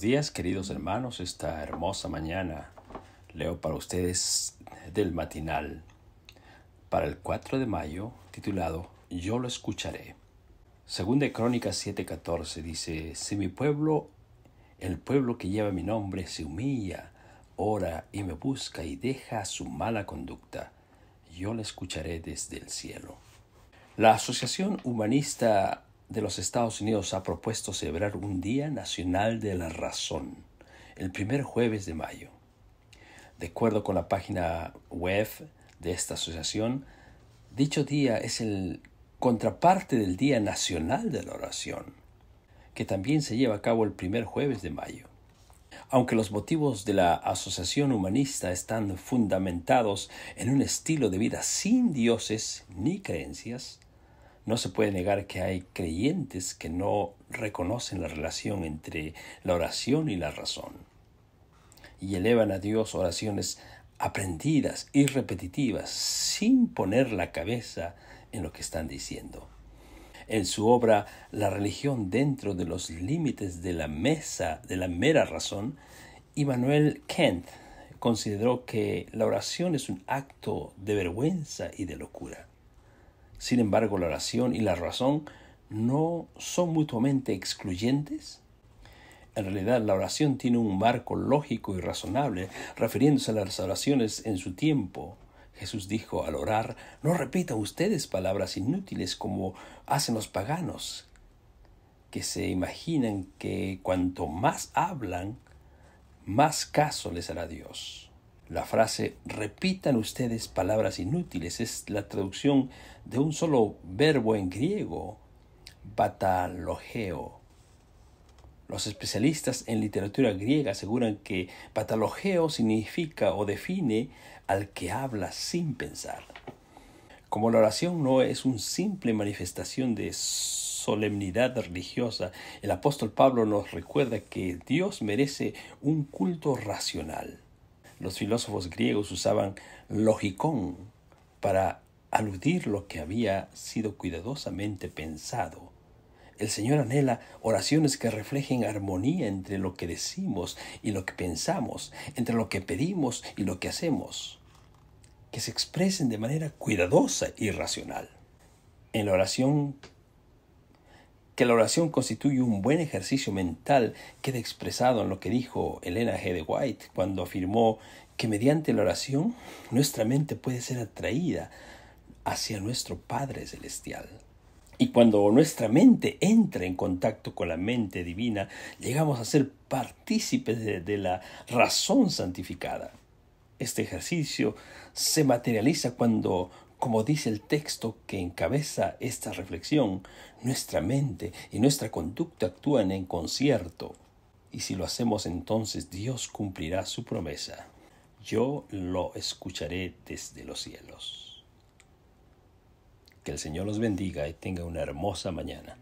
Días, queridos hermanos. Esta hermosa mañana leo para ustedes del matinal para el 4 de mayo, titulado Yo lo escucharé. Segunda de Crónicas 7:14 dice, Si mi pueblo, el pueblo que lleva mi nombre, se humilla, ora y me busca y deja su mala conducta, yo lo escucharé desde el cielo. La Asociación Humanista de los Estados Unidos ha propuesto celebrar un Día Nacional de la Razón, el primer jueves de mayo. De acuerdo con la página web de esta asociación, dicho día es el contraparte del Día Nacional de la Oración, que también se lleva a cabo el primer jueves de mayo. Aunque los motivos de la asociación humanista están fundamentados en un estilo de vida sin dioses ni creencias, no se puede negar que hay creyentes que no reconocen la relación entre la oración y la razón y elevan a Dios oraciones aprendidas y repetitivas sin poner la cabeza en lo que están diciendo. En su obra La religión dentro de los límites de la mesa de la mera razón, Immanuel Kent consideró que la oración es un acto de vergüenza y de locura. Sin embargo, la oración y la razón no son mutuamente excluyentes. En realidad, la oración tiene un marco lógico y razonable, refiriéndose a las oraciones en su tiempo. Jesús dijo al orar, no repitan ustedes palabras inútiles como hacen los paganos, que se imaginan que cuanto más hablan, más caso les hará Dios. La frase repitan ustedes palabras inútiles es la traducción de un solo verbo en griego, batalogeo. Los especialistas en literatura griega aseguran que batalogeo significa o define al que habla sin pensar. Como la oración no es una simple manifestación de solemnidad religiosa, el apóstol Pablo nos recuerda que Dios merece un culto racional. Los filósofos griegos usaban logicón para aludir lo que había sido cuidadosamente pensado. El Señor anhela oraciones que reflejen armonía entre lo que decimos y lo que pensamos, entre lo que pedimos y lo que hacemos, que se expresen de manera cuidadosa y racional. En la oración que la oración constituye un buen ejercicio mental queda expresado en lo que dijo Elena G. de White cuando afirmó que mediante la oración nuestra mente puede ser atraída hacia nuestro Padre Celestial. Y cuando nuestra mente entra en contacto con la mente divina, llegamos a ser partícipes de, de la razón santificada. Este ejercicio se materializa cuando como dice el texto que encabeza esta reflexión, nuestra mente y nuestra conducta actúan en concierto. Y si lo hacemos entonces Dios cumplirá su promesa. Yo lo escucharé desde los cielos. Que el Señor los bendiga y tenga una hermosa mañana.